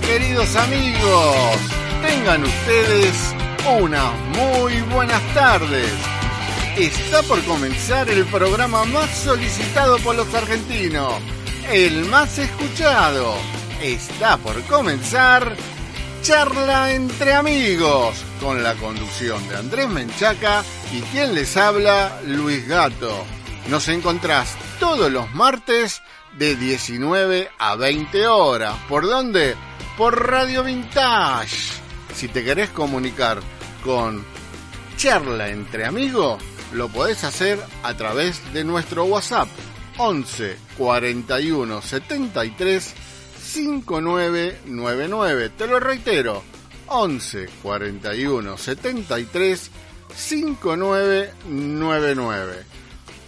Queridos amigos, tengan ustedes unas muy buenas tardes. Está por comenzar el programa más solicitado por los argentinos, el más escuchado. Está por comenzar Charla entre amigos, con la conducción de Andrés Menchaca y quien les habla, Luis Gato. Nos encontrás todos los martes de 19 a 20 horas. ¿Por dónde? Por Radio Vintage. Si te querés comunicar con Charla entre amigos, lo podés hacer a través de nuestro WhatsApp 11 41 73 5999. Te lo reitero, 11 41 73 5999.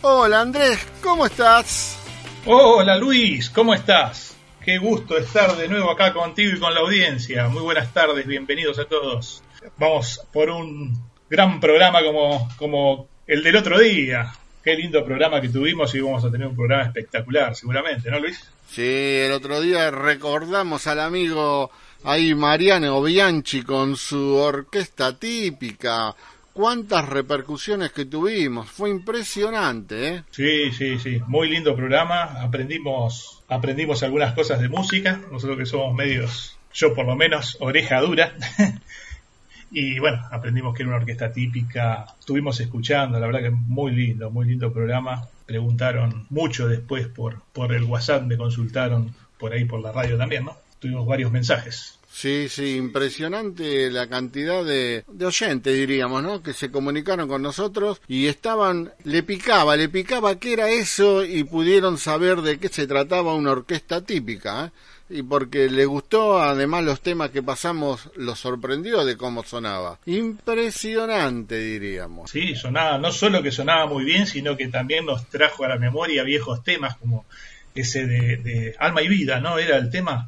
Hola Andrés, ¿cómo estás? Hola Luis, ¿cómo estás? Qué gusto estar de nuevo acá contigo y con la audiencia. Muy buenas tardes, bienvenidos a todos. Vamos por un gran programa como, como el del otro día. Qué lindo programa que tuvimos y vamos a tener un programa espectacular, seguramente, ¿no, Luis? Sí, el otro día recordamos al amigo ahí Mariano Bianchi con su orquesta típica. Cuántas repercusiones que tuvimos, fue impresionante, ¿eh? Sí, sí, sí, muy lindo programa. Aprendimos, aprendimos algunas cosas de música. Nosotros que somos medios, yo por lo menos, oreja dura. Y bueno, aprendimos que era una orquesta típica, estuvimos escuchando, la verdad que muy lindo, muy lindo programa. Preguntaron mucho después por, por el WhatsApp, me consultaron por ahí por la radio también, ¿no? Tuvimos varios mensajes. Sí, sí, impresionante la cantidad de, de, oyentes, diríamos, ¿no? Que se comunicaron con nosotros y estaban, le picaba, le picaba qué era eso y pudieron saber de qué se trataba una orquesta típica. ¿eh? y porque le gustó, además los temas que pasamos los sorprendió de cómo sonaba. Impresionante, diríamos. Sí, sonaba, no solo que sonaba muy bien, sino que también nos trajo a la memoria viejos temas como ese de, Alma y Vida, ¿no? Era el tema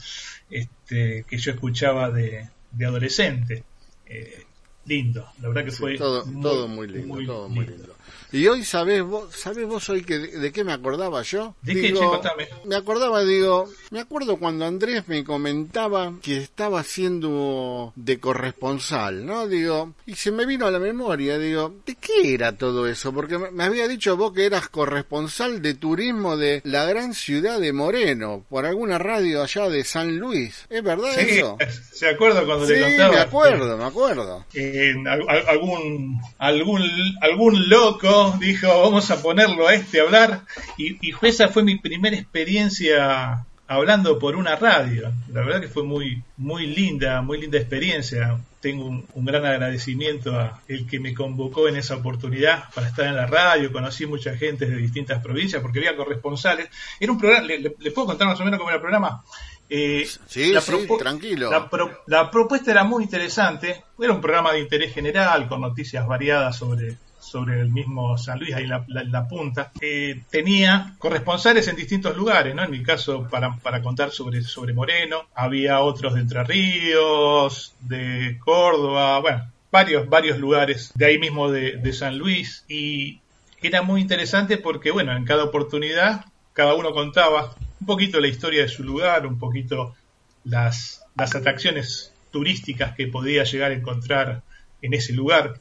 este, que yo escuchaba de, de adolescente. Eh, lindo, la verdad que fue todo muy, todo muy lindo, todo muy lindo. Y hoy sabés vos, sabés vos hoy que de, qué me acordaba yo? ¿De digo, Me acordaba, digo, me acuerdo cuando Andrés me comentaba que estaba haciendo de corresponsal, ¿no? Digo, y se me vino a la memoria, digo, ¿de qué era todo eso? Porque me había dicho vos que eras corresponsal de turismo de la gran ciudad de Moreno, por alguna radio allá de San Luis. ¿Es verdad sí, eso? Se acuerdo cuando sí, le contaba. me acuerdo, me acuerdo. Eh, algún, algún, algún loco dijo, vamos a ponerlo a este a hablar, y, y, esa fue mi primera experiencia hablando por una radio. La verdad que fue muy, muy linda, muy linda experiencia. Tengo un, un, gran agradecimiento a el que me convocó en esa oportunidad para estar en la radio. Conocí mucha gente de distintas provincias porque había corresponsales. Era un programa, le, le, le puedo contar más o menos cómo era el programa. Eh, sí, la sí, tranquilo. La, pro, la, propuesta era muy interesante. Era un programa de interés general con noticias variadas sobre, sobre el mismo San Luis, ahí la, la, punta. Tenía corresponsales en distintos lugares, ¿no? En mi caso, para, para contar sobre, sobre Moreno. Había otros de Entre Ríos, de Córdoba, bueno, varios, varios lugares de ahí mismo de, de San Luis. Y era muy interesante porque, bueno, en cada oportunidad cada uno contaba un poquito la historia de su lugar, un poquito las, las atracciones turísticas que podía llegar a encontrar en ese lugar.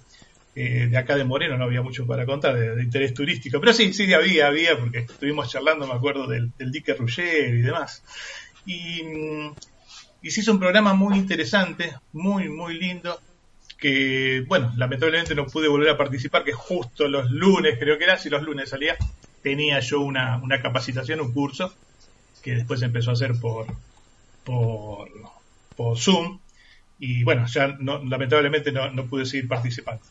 Eh, de acá de Moreno no había mucho para contar de, interés turístico, pero sí, sí había, había, porque estuvimos charlando, me acuerdo, del, del dique Rugger y demás. Y, y se hizo un programa muy interesante, muy, muy lindo, que, bueno, lamentablemente no pude volver a participar, que justo los lunes, creo que era, si los lunes salía, tenía yo una, una capacitación, un curso, que después empezó a hacer por, por, por Zoom. Y bueno, ya no, lamentablemente no, no, pude seguir participando.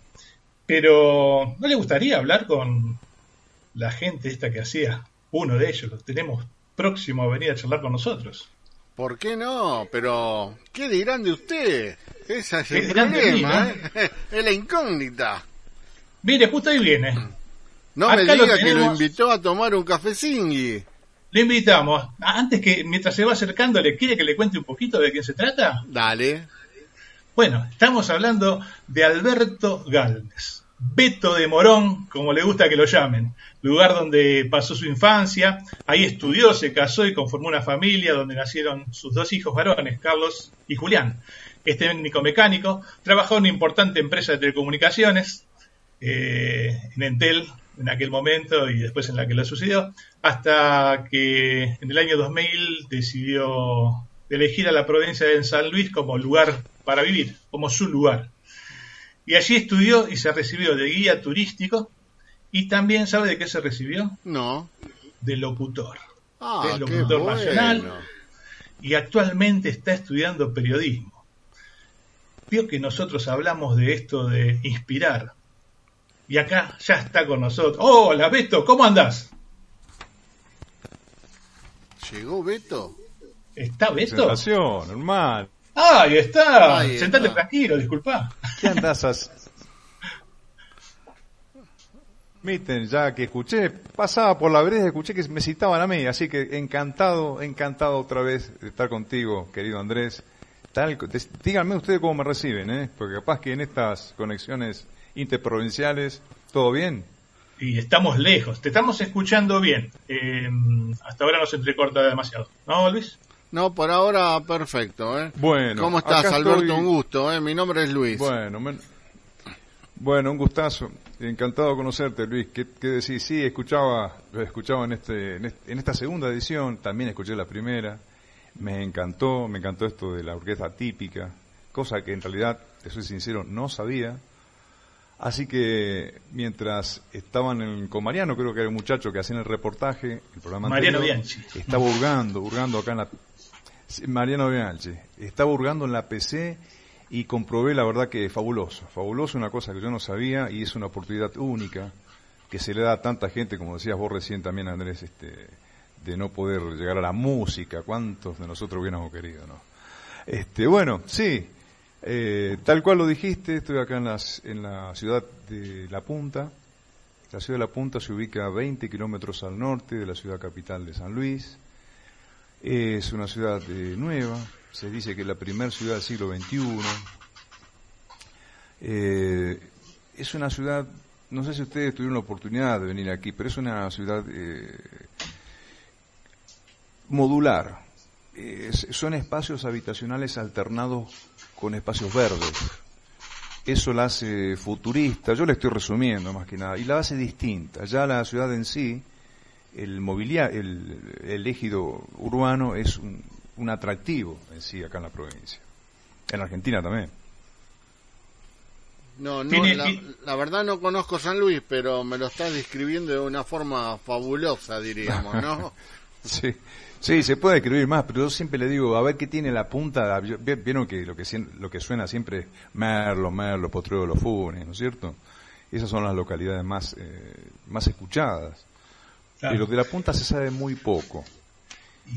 Pero, ¿no le gustaría hablar con la gente esta que hacía uno de ellos? Lo tenemos próximo a venir a charlar con nosotros. ¿Por qué no? Pero, ¿qué dirán de usted? Ese es el problema. ¿eh? Es la incógnita. Mire, justo ahí viene. No Acá me diga lo que lo invitó a tomar un cafecingui. Le invitamos. Antes que, mientras se va acercando, ¿le quiere que le cuente un poquito de quién se trata? Dale. Bueno, estamos hablando de Alberto Galvez. Beto de Morón, como le gusta que lo llamen, lugar donde pasó su infancia, ahí estudió, se casó y conformó una familia donde nacieron sus dos hijos varones, Carlos y Julián. Es técnico mecánico, trabajó en una importante empresa de telecomunicaciones, eh, en Entel en aquel momento y después en la que lo sucedió, hasta que en el año 2000 decidió elegir a la provincia de San Luis como lugar para vivir, como su lugar. Y allí estudió y se recibió de guía turístico y también sabe de qué se recibió? No. De locutor. Ah, de locutor nacional. Y actualmente está estudiando periodismo. Vio que nosotros hablamos de esto de inspirar. Y acá ya está con nosotros. Hola Beto, ¿cómo andás? ¿Llegó Beto? ¿Está Beto? normal. Ah, ahí está. Sentate tranquilo, disculpa. ¿Qué andás Miten, ya que escuché, pasaba por la vereda, escuché que me citaban a mí, así que encantado, encantado otra vez de estar contigo, querido Andrés. Tal, díganme ustedes cómo me reciben, ¿eh? porque capaz que en estas conexiones interprovinciales, ¿todo bien? Y estamos lejos, te estamos escuchando bien. Eh, hasta ahora no se entrecorta demasiado, ¿no, Luis? No, por ahora perfecto, ¿eh? Bueno. ¿Cómo estás, Alberto? Un gusto, ¿eh? Mi nombre es Luis. Bueno, bueno, un gustazo. Encantado de conocerte, Luis. ¿Qué, qué decís? Sí, escuchaba, escuchaba en, este, en, esta segunda edición, también escuché la primera. Me encantó, me encantó esto de la orquesta típica, cosa que en realidad, te soy sincero, no sabía. Así que mientras estaban en, con Mariano, creo que era un muchacho que hacía el reportaje, el programa Mariano Bianchi. Estaba hurgando, hurgando acá en la, Mariano Bianchi. Estaba hurgando en la PC y comprobé la verdad que es fabuloso. Fabuloso, una cosa que yo no sabía y es una oportunidad única que se le da a tanta gente, como decías vos recién también, Andrés, este, de no poder llegar a la música. ¿Cuántos de nosotros hubiéramos querido, no? Este, bueno, sí, eh, tal cual lo dijiste, estoy acá en, las, en la ciudad de La Punta. La ciudad de La Punta se ubica a 20 kilómetros al norte de la ciudad capital de San Luis. Es una ciudad eh, nueva, se dice que es la primera ciudad del siglo XXI. Eh, es una ciudad, no sé si ustedes tuvieron la oportunidad de venir aquí, pero es una ciudad eh, son espacios habitacionales alternados con espacios verdes. Eso la hace futurista, yo le estoy resumiendo más que nada, y la hace distinta. Ya la ciudad en sí el mobiliario, el, el ejido urbano es un, un atractivo en sí acá en la provincia. En Argentina también. No, no la, verdad no conozco San Luis, pero me lo estás describiendo de una forma fabulosa, diríamos, ¿no? sí, sí, se puede escribir más, pero yo siempre le digo, a ver qué tiene la punta. Vieron que lo que, lo que suena siempre es Merlo, Merlo, Potrero Los Funes, ¿no es cierto? Esas son las localidades más, eh, más escuchadas. Pero de la punta se sabe muy poco.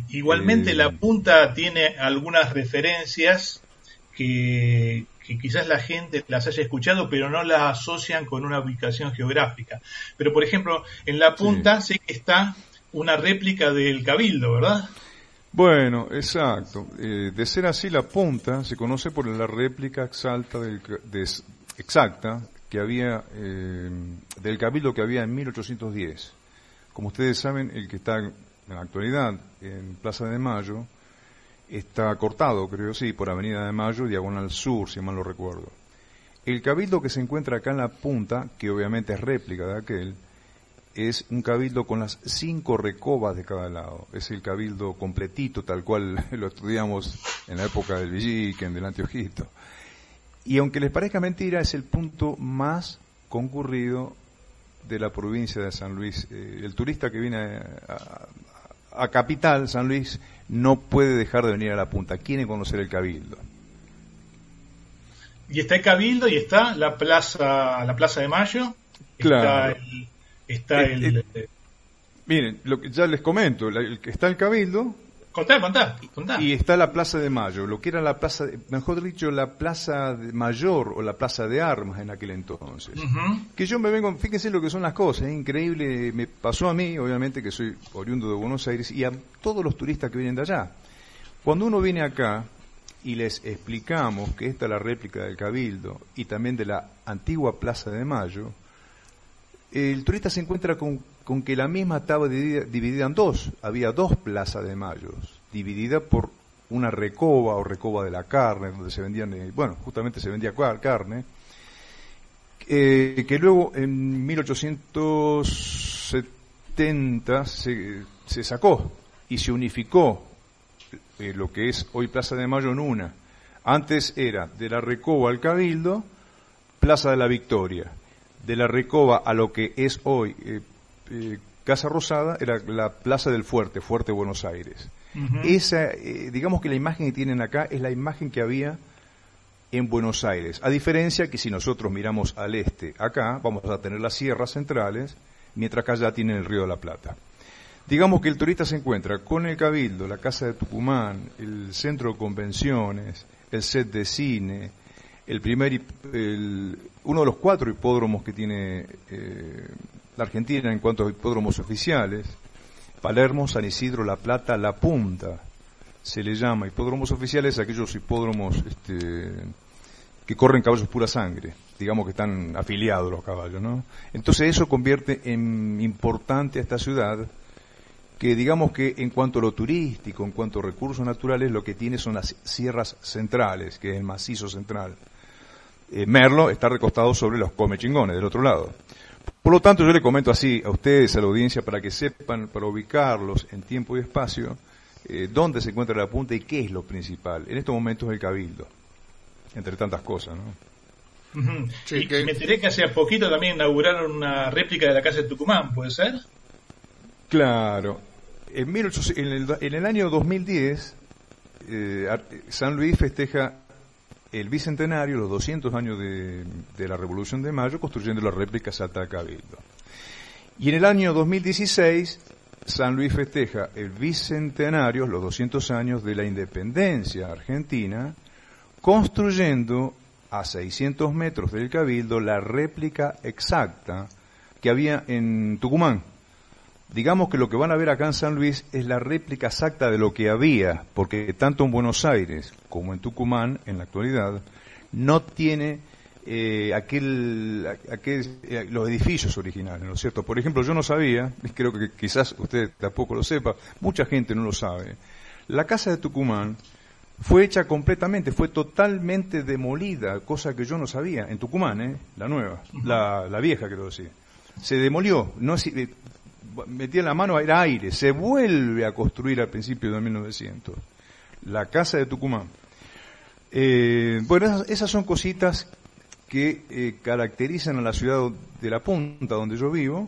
Igualmente la eh, punta tiene algunas referencias que, quizás la gente las haya escuchado, pero no las asocian con una ubicación geográfica. Pero por ejemplo, en la punta sé que está una réplica del Cabildo, ¿verdad? Bueno, exacto. Eh, de ser así, la punta se conoce por la réplica exacta, del, exacta que había eh, del Cabildo que había en 1810. Como ustedes saben, el que está en la actualidad en Plaza de Mayo está cortado, creo sí, por Avenida de Mayo, diagonal sur, si mal lo recuerdo. El cabildo que se encuentra acá en la punta, que obviamente es réplica de aquel, es un cabildo con las cinco recobas de cada lado. Es el cabildo completito, tal cual lo estudiamos en la época del Villiquen, del Anteojito. Y aunque les parezca mentira, es el punto más concurrido de la provincia de San Luis. Eh, el turista que viene a, Capital, San Luis, no puede dejar de venir a la punta, quiere conocer el Cabildo. Y está el Cabildo y está la plaza, la plaza de Mayo. Claro. Está el, miren, lo que ya les comento, el, está el Cabildo, Contá, contá, contá. Y está la Plaza de Mayo, lo que era la Plaza, mejor dicho, la Plaza Mayor o la Plaza de Armas en aquel entonces. Que yo me vengo, fíjense lo que son las cosas, es increíble, me pasó a mí, obviamente que soy oriundo de Buenos Aires, y a todos los turistas que vienen de allá. Cuando uno viene acá, y les explicamos que esta es la réplica del Cabildo y también de la antigua Plaza de Mayo, el turista se encuentra con, que la misma estaba dividida, en dos. Había dos plazas de Mayo, dividida por una recoba o recoba de la carne, donde se vendían, eh, bueno, justamente se vendía carne, eh, que luego en 1870 se, se sacó y se unificó eh, lo que es hoy Plaza de Mayo en una. Antes era de la Recoba al Cabildo, Plaza de la Victoria. De la Recoba a lo que es hoy eh, eh, Casa Rosada era la Plaza del Fuerte, Fuerte Buenos Aires. Esa, digamos que la imagen que tienen acá es la imagen que había en Buenos Aires. A diferencia que si nosotros miramos al este, acá vamos a tener las sierras centrales, mientras acá ya tienen el Río de la Plata. Digamos que el turista se encuentra con el Cabildo, la Casa de Tucumán, el Centro de Convenciones, el set de cine, el primer, uno de los cuatro hipódromos que tiene eh, la Argentina en cuanto a hipódromos oficiales, Palermo, San Isidro, La Plata, La Punta, se le llama hipódromos oficiales aquellos hipódromos este, que corren caballos pura sangre, digamos que están afiliados los caballos, ¿no? Entonces eso convierte en importante a esta ciudad que digamos que en cuanto a lo turístico, en cuanto a recursos naturales, lo que tiene son las sierras centrales, que es el macizo central. Eh, Merlo está recostado sobre los comechingones del otro lado. Por lo tanto, yo le comento así a ustedes, a la audiencia, para que sepan, para ubicarlos en tiempo y espacio, eh, dónde se encuentra la punta y qué es lo principal. En estos momentos el cabildo, entre tantas cosas, ¿no? y me enteré que hace poquito también inauguraron una réplica de la casa de Tucumán, ¿puede ser? Claro, en, en, el, año 2010, eh, San Luis festeja el bicentenario, los 200 años de, la Revolución de Mayo, construyendo la réplica Salta Cabildo. Y en el año 2016, San Luis festeja el bicentenario, los 200 años de la independencia argentina, construyendo a 600 metros del Cabildo la réplica exacta que había en Tucumán, digamos que lo que van a ver acá en San Luis es la réplica exacta de lo que había, porque tanto en Buenos Aires como en Tucumán, en la actualidad, no tiene eh, aquel, aquel eh, los edificios originales, ¿no es cierto? Por ejemplo, yo no sabía, creo que quizás usted tampoco lo sepa, mucha gente no lo sabe, la casa de Tucumán fue hecha completamente, fue totalmente demolida, cosa que yo no sabía, en Tucumán, ¿eh? la nueva, la, la vieja quiero decir. Se demolió, no, eh, metía la mano, era aire, se vuelve a construir al principio de 1900, la casa de Tucumán. Eh, bueno, esas, son cositas que eh, caracterizan a la ciudad de La Punta, donde yo vivo,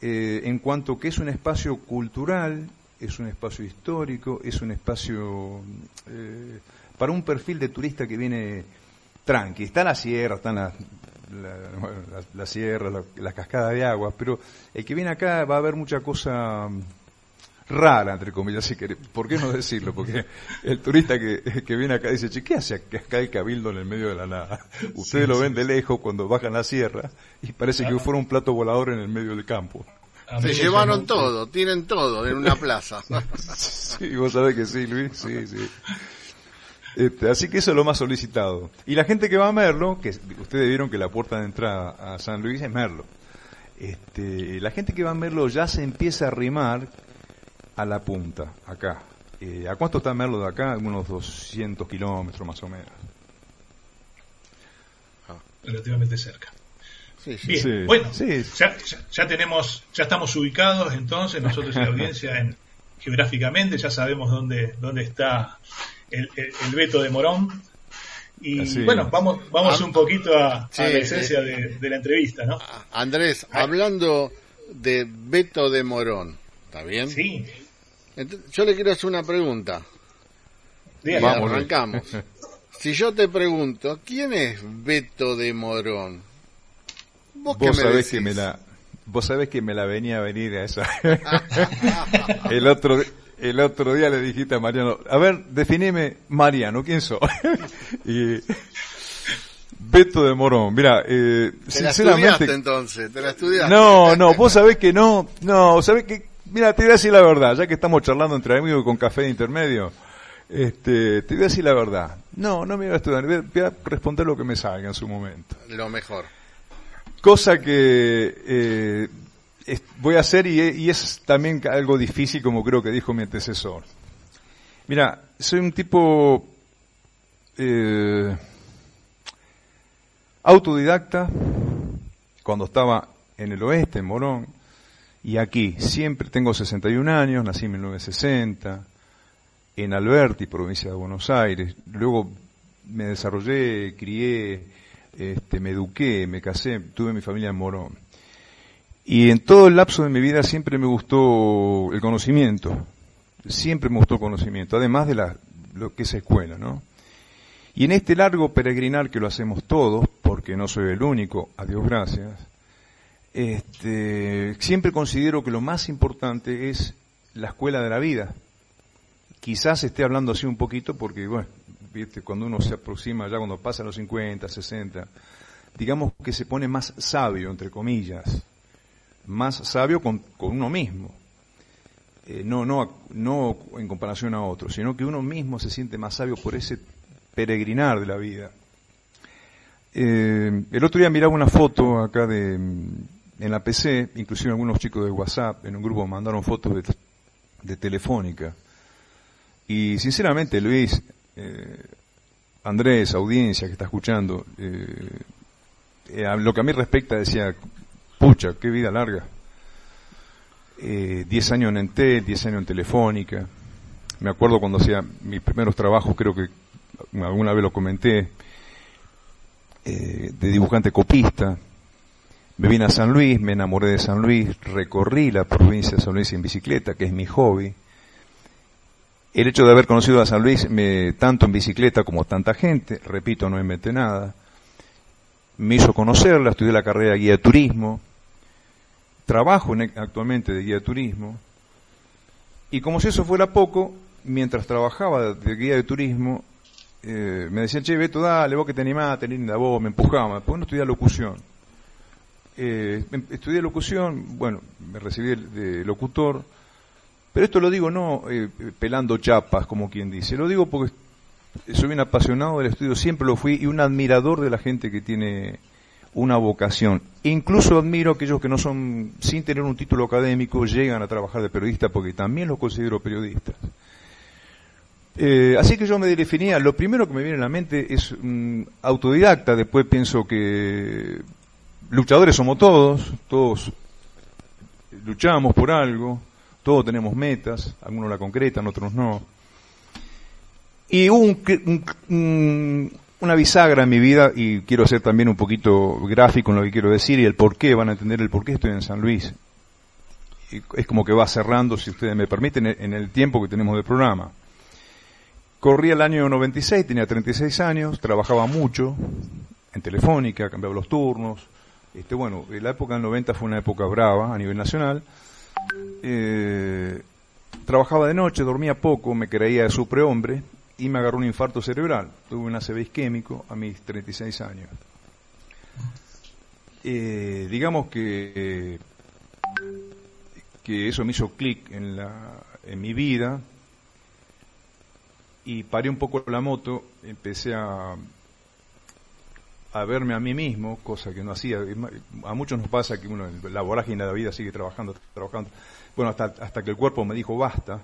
eh, en cuanto que es un espacio cultural, es un espacio histórico, es un espacio para un perfil de turista que viene tranqui. Está la sierra, están las la, la, sierra, la, cascada de agua, pero el que viene acá va a ver mucha cosa mm, rara, entre comillas, si ¿Por qué no decirlo? Porque el turista que, que viene acá dice, che, ¿qué hace acá el cabildo en el medio de la nada? Ustedes lo ven de lejos cuando bajan la sierra y parece que fuera un plato volador en el medio del campo. Se llevaron todo, tienen todo en una plaza. sí, vos sabés que sí, Luis, sí, sí. Este, así que eso es lo más solicitado. Y la gente que va a Merlo, que ustedes vieron que la puerta de entrada a San Luis es Merlo. Este, la gente que va a Merlo ya se empieza a arrimar a la punta, acá. Eh, ¿A cuánto está Merlo de acá? Unos 200 kilómetros más o menos. Ah. Relativamente cerca. Sí, Bien, bueno, ya, ya, tenemos, ya estamos ubicados entonces nosotros en la audiencia en, geográficamente, ya sabemos dónde, dónde está el, el, Beto de Morón. Y bueno, vamos, vamos un poquito a, la esencia de, la entrevista, ¿no? Andrés, hablando de Beto de Morón, ¿está bien? Sí. yo le quiero hacer una pregunta. Vamos, arrancamos. si yo te pregunto, ¿quién es Beto de Morón? ¿Vos, qué me sabés que me la, vos sabés que me la venía a venir a esa. el otro el otro día le dijiste a Mariano, a ver, definime Mariano, ¿quién soy? y Beto de Morón, mira, eh, sinceramente... La entonces, te la estudiaste. No, no, vos sabés que no, no, sabés que, mira, te voy a decir la verdad, ya que estamos charlando entre amigos con café de intermedio, Este, te voy a decir la verdad. No, no me voy a estudiar. Voy a responder lo que me salga en su momento. Lo mejor. Cosa que eh, voy a hacer y, es también algo difícil, como creo que dijo mi antecesor. Mira, soy un tipo eh, autodidacta cuando estaba en el oeste, en Morón, y aquí. Siempre tengo 61 años, nací en 1960, en Alberti, provincia de Buenos Aires. Luego me desarrollé, crié, este, me eduqué, me casé, tuve mi familia en Morón. Y en todo el lapso de mi vida siempre me gustó el conocimiento, siempre me gustó el conocimiento, además de la, lo que es escuela, ¿no? Y en este largo peregrinar que lo hacemos todos, porque no soy el único, a Dios gracias, este, siempre considero que lo más importante es la escuela de la vida. Quizás esté hablando así un poquito porque, bueno, cuando uno se aproxima ya cuando pasa los 50, 60, digamos que se pone más sabio, entre comillas, más sabio con, uno mismo. Eh, no, no, no en comparación a otros, sino que uno mismo se siente más sabio por ese peregrinar de la vida. Eh, el otro día miraba una foto acá de, en la PC, inclusive algunos chicos de WhatsApp en un grupo mandaron fotos de, de Telefónica. Y sinceramente, Luis, eh, Andrés, audiencia que está escuchando, lo que a mí respecta decía, pucha, qué vida larga. Diez años en Entel, diez años en Telefónica. Me acuerdo cuando hacía mis primeros trabajos, creo que alguna vez lo comenté, de dibujante copista. Me vine a San Luis, me enamoré de San Luis, recorrí la provincia de San Luis en bicicleta, que es mi hobby el hecho de haber conocido a San Luis me, tanto en bicicleta como tanta gente, repito, no inventé nada, me hizo conocerla, estudié la carrera de guía de turismo, trabajo actualmente de guía de turismo, y como si eso fuera poco, mientras trabajaba de guía de turismo, eh, me decían, che, Beto, dale, vos que te animás, tenés la voz, me empujaban, después no estudié locución. Eh, em, estudié locución, bueno, me recibí de locutor, pero esto lo digo no eh, pelando chapas, como quien dice, lo digo porque soy un apasionado del estudio, siempre lo fui, y un admirador de la gente que tiene una vocación. Incluso admiro a aquellos que no son, sin tener un título académico, llegan a trabajar de periodista porque también los considero periodistas. Eh, así que yo me definía, lo primero que me viene a la mente es autodidacta, después pienso que luchadores somos todos, todos luchamos por algo, todos tenemos metas, algunos la concretan, otros no. Y hubo una bisagra en mi vida, y quiero ser también un poquito gráfico en lo que quiero decir, y el por qué, van a entender el por qué estoy en San Luis. es como que va cerrando, si ustedes me permiten, en el tiempo que tenemos de programa. Corría el año 96, tenía 36 años, trabajaba mucho en Telefónica, cambiaba los turnos. Este, bueno, la época del 90 fue una época brava a nivel nacional eh, trabajaba de noche, dormía poco, me creía de superhombre y me agarró un infarto cerebral. Tuve un ACV isquémico a mis 36 años. Eh, digamos que, que eso me hizo clic en, la, en mi vida y paré un poco la moto, empecé a a verme a mí mismo, cosa que no hacía. A muchos nos pasa que uno la vorágine de la vida sigue trabajando, trabajando. Bueno, hasta, hasta que el cuerpo me dijo basta.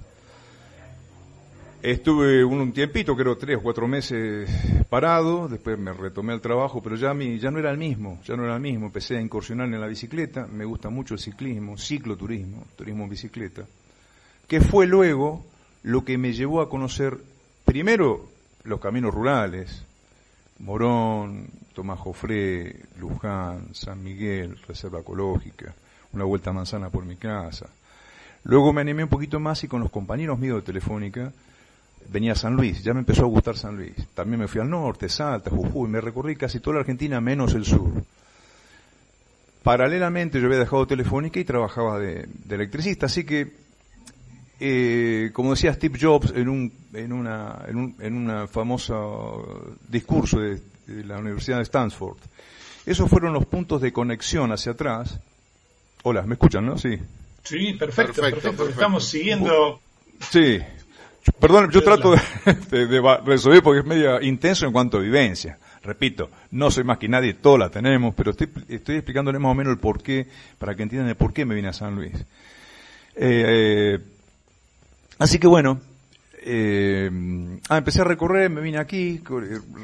Estuve un, tiempito, creo tres o cuatro meses parado, después me retomé al trabajo, pero ya, mi, ya no era el mismo, ya no era el mismo. Empecé a incursionar en la bicicleta, me gusta mucho el ciclismo, cicloturismo, turismo en bicicleta, que fue luego lo que me llevó a conocer primero los caminos rurales, Morón, Tomás Jofré, Luján, San Miguel, Reserva Ecológica, una vuelta a manzana por mi casa. Luego me animé un poquito más y con los compañeros míos de Telefónica venía a San Luis, ya me empezó a gustar San Luis. También me fui al norte, Salta, Jujuy, me recorrí casi toda la Argentina menos el sur. Paralelamente yo había dejado Telefónica y trabajaba de, de electricista, así que eh, como decía Steve Jobs en un, en una, en un en una famoso discurso de, la Universidad de Stanford, esos fueron los puntos de conexión hacia atrás. Hola, ¿me escuchan, no? Sí. Sí, perfecto, perfecto. Estamos siguiendo. Sí. Perdón, yo trato de, de, resolver porque es medio intenso en cuanto a vivencia. Repito, no soy más que nadie, todos la tenemos, pero estoy, estoy explicándole más o menos el porqué, para que entiendan el por qué me vine a San Luis. Eh, así que bueno, eh, ah, empecé a recorrer, me vine aquí,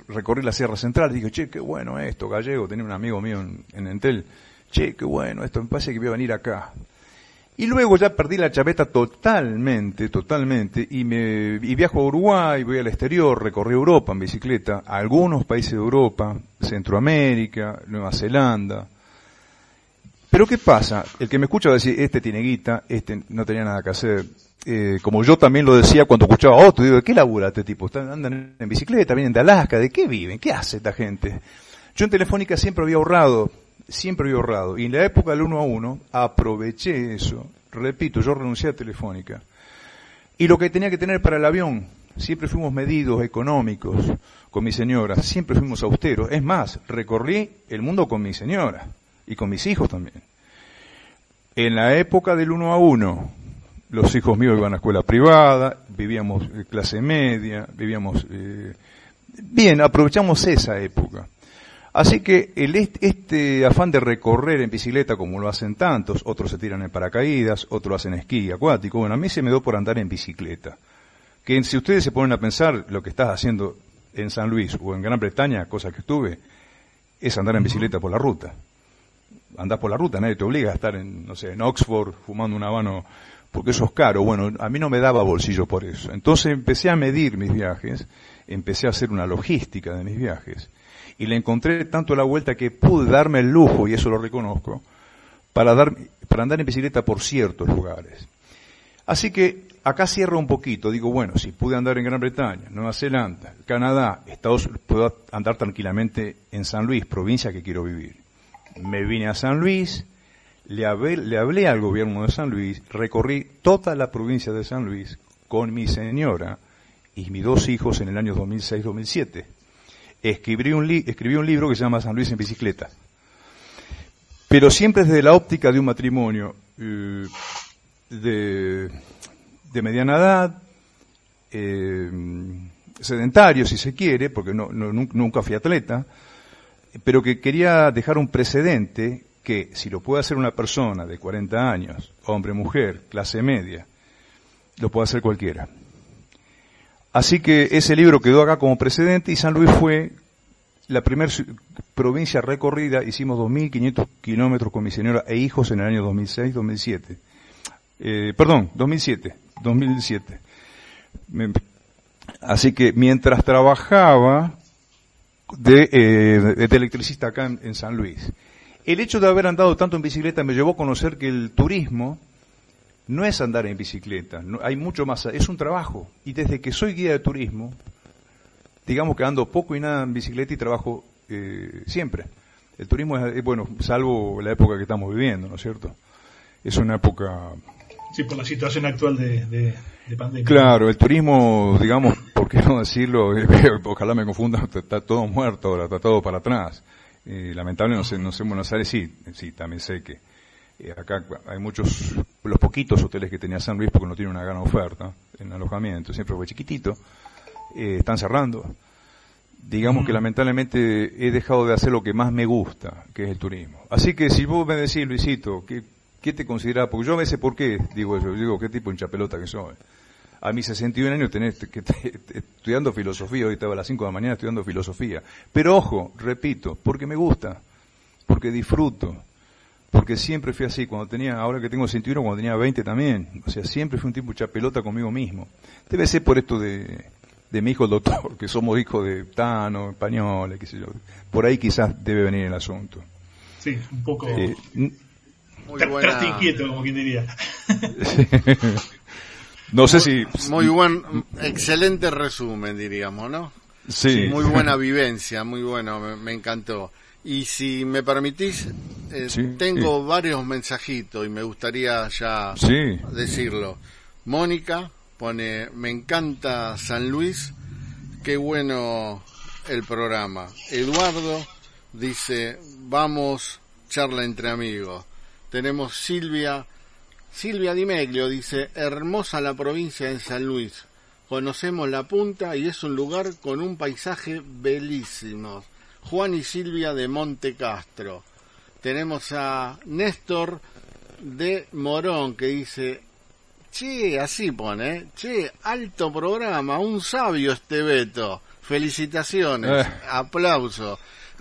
recorrí la Sierra Central, dije, che, qué bueno esto, gallego, tenía un amigo mío en, en Entel, che, qué bueno esto, me parece que voy a venir acá. Y luego ya perdí la chaveta totalmente, totalmente, y me y viajo a Uruguay, voy al exterior, recorrí Europa en bicicleta, a algunos países de Europa, Centroamérica, Nueva Zelanda. Pero ¿qué pasa? El que me escucha va a decir, este tiene guita, este no tenía nada que hacer. Eh, como yo también lo decía cuando escuchaba a otro, digo, ¿de qué labura este tipo? Andan en bicicleta, vienen de Alaska, ¿de qué viven? ¿Qué hace esta gente? Yo en Telefónica siempre había ahorrado siempre he ahorrado. Y en la época del uno a uno aproveché eso. Repito, yo renuncié a Telefónica. Y lo que tenía que tener para el avión, siempre fuimos medidos, económicos, con mi señora, siempre fuimos austeros. Es más, recorrí el mundo con mi señora y con mis hijos también. En la época del uno a uno, los hijos míos iban a escuela privada, vivíamos eh, clase media, vivíamos... Eh, bien, aprovechamos esa época. Así que el, este afán de recorrer en bicicleta, como lo hacen tantos, otros se tiran en paracaídas, otros hacen esquí acuático, bueno, a mí se me dio por andar en bicicleta. Que si ustedes se ponen a pensar lo que estás haciendo en San Luis o en Gran Bretaña, cosa que estuve, es andar en bicicleta por la ruta. Andás por la ruta, nadie te obliga a estar en, no sé, en Oxford fumando un habano, porque eso es caro. Bueno, a mí no me daba bolsillo por eso. Entonces empecé a medir mis viajes, empecé a hacer una logística de mis viajes y le encontré tanto la vuelta que pude darme el lujo, y eso lo reconozco, para, dar, para andar en bicicleta por ciertos lugares. Así que acá cierro un poquito, digo, bueno, si pude andar en Gran Bretaña, Nueva Zelanda, Canadá, Estados puedo andar tranquilamente en San Luis, provincia que quiero vivir. Me vine a San Luis, le hablé, le hablé al gobierno de San Luis, recorrí toda la provincia de San Luis con mi señora y mis dos hijos en el año 2006-2007 escribí un, libro que se llama San Luis en bicicleta. Pero siempre desde la óptica de un matrimonio eh, de, de, mediana edad, eh, sedentario si se quiere, porque no, nunca fui atleta, pero que quería dejar un precedente que si lo puede hacer una persona de 40 años, hombre, mujer, clase media, lo puede hacer cualquiera. Así que ese libro quedó acá como precedente y San Luis fue la primera provincia recorrida. Hicimos 2.500 kilómetros con mi señora e hijos en el año 2006-2007. Eh, perdón, 2007. 2007. así que mientras trabajaba de, eh, electricista acá en San Luis, el hecho de haber andado tanto en bicicleta me llevó a conocer que el turismo no es andar en bicicleta, no, hay mucho más, es un trabajo. Y desde que soy guía de turismo, digamos que ando poco y nada en bicicleta y trabajo eh, siempre. El turismo es, bueno, salvo la época que estamos viviendo, ¿no es cierto? Es una época... Sí, por la situación actual de, pandemia. Claro, el turismo, digamos, ¿por qué no decirlo? Ojalá me confunda, está todo muerto ahora, está todo para atrás. Eh, lamentablemente, no sé, no sé en Buenos Aires, sí, sí, también sé que eh, acá hay muchos, los poquitos hoteles que tenía San Luis porque no tiene una gran oferta en alojamiento, siempre fue chiquitito, eh, están cerrando. Digamos que mm. lamentablemente he dejado de hacer lo que más me gusta, que es el turismo. Así que si vos me decís, Luisito, ¿qué, qué te consideras? Porque yo a veces, ¿por qué digo eso? Digo, ¿qué tipo de pelota que soy? A mis 61 años tenés que estudiando filosofía, hoy estaba a las 5 de la mañana estudiando filosofía. Pero ojo, repito, porque me gusta, porque disfruto, porque siempre fui así, cuando tenía, ahora que tengo 61, cuando tenía 20 también, o sea, siempre fui un tipo mucha pelota conmigo mismo. Debe ser por esto de, de mi hijo el doctor, que somos hijos de Tano, españoles, qué sé yo. Por ahí quizás debe venir el asunto. Sí, un poco... Eh, muy inquieto, como quien diría. no sé si... Muy buen, excelente resumen, diríamos, ¿no? Sí. Muy buena vivencia, muy bueno, me encantó. Y si me permitís, eh, tengo varios mensajitos y me gustaría ya decirlo. Mónica pone, me encanta San Luis, qué bueno el programa. Eduardo dice, vamos, charla entre amigos. Tenemos Silvia, Silvia Di Meglio dice, hermosa la provincia de San Luis, conocemos la punta y es un lugar con un paisaje belísimo. Juan y Silvia de Monte Castro. Tenemos a Néstor de Morón que dice, che, así pone, che, alto programa, un sabio este Beto. Felicitaciones, Eh. aplauso.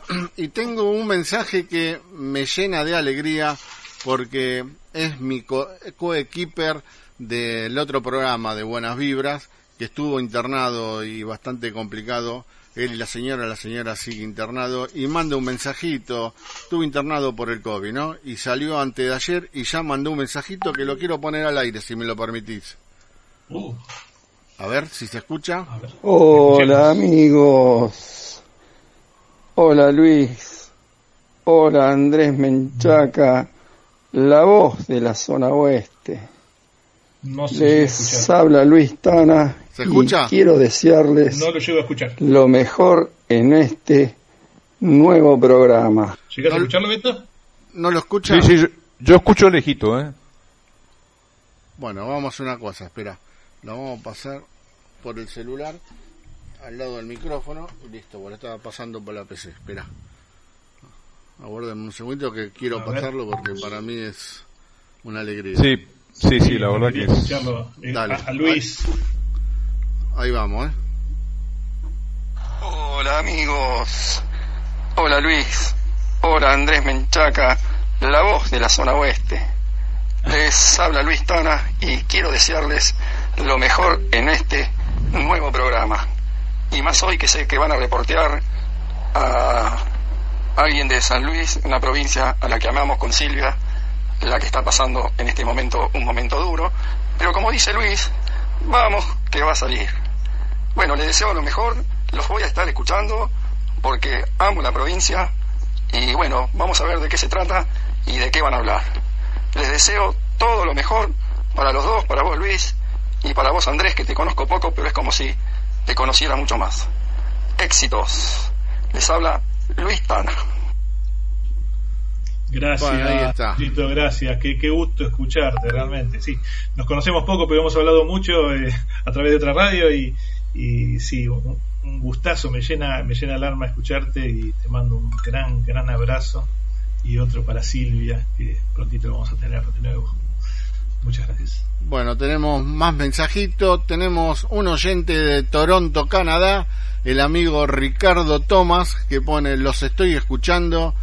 Y tengo un mensaje que me llena de alegría porque es mi co- coequiper del otro programa de Buenas Vibras, que estuvo internado y bastante complicado. Él y la señora, la señora sigue internado y manda un mensajito. Estuvo internado por el COVID, ¿no? Y salió antes de ayer y ya mandó un mensajito que lo quiero poner al aire, si me lo permitís. Uh, A ver si se escucha. Hola amigos. Hola Luis. Hola Andrés Menchaca, la voz de la zona oeste. No sé si Les habla Luis Tana ¿Se y escucha? quiero desearles No lo llego a escuchar. lo mejor en este nuevo programa. ¿Llegas a No- escucharlo, Beto? ¿No lo escucha? Sí, sí, yo, yo escucho lejito, ¿eh? Bueno, vamos a hacer una cosa, espera. Lo vamos a pasar por el celular al lado del micrófono y listo, bueno, estaba pasando por la PC, espera. Aguarden un segundito que quiero A ver. pasarlo porque para mí es una alegría. Sí, sí, sí, la verdad que es... a, a Luis. Ahí vamos, ¿eh? Hola amigos. Hola Luis. Hola Andrés Menchaca, la voz de la zona oeste. Les habla Luis Tana y quiero desearles lo mejor en este nuevo programa. Y más hoy que sé que van a reportear a alguien de San Luis, una provincia a la que amamos con Silvia, la que está pasando en este momento un momento duro. Pero como dice Luis, vamos que va a salir. Bueno, les deseo lo mejor, los voy a estar escuchando porque amo la provincia y bueno, vamos a ver de qué se trata y de qué van a hablar. Les deseo todo lo mejor para los dos, para vos Luis y para vos Andrés, que te conozco poco, pero es como si te conociera mucho más. Éxitos. Les habla Luis Tana. Gracias, Bueno, ahí está. Tito, gracias. Qué, qué gusto escucharte, realmente. Sí, nos conocemos poco, pero hemos hablado mucho eh, a través de otra radio y, y sí, un, gustazo. Me llena, me llena el alma escucharte y te mando un gran, gran abrazo y otro para Silvia, que prontito vamos a tener de nuevo. Muchas gracias. Bueno, tenemos más mensajitos. Tenemos un oyente de Toronto, Canadá, el amigo Ricardo Thomas, que pone, los estoy escuchando.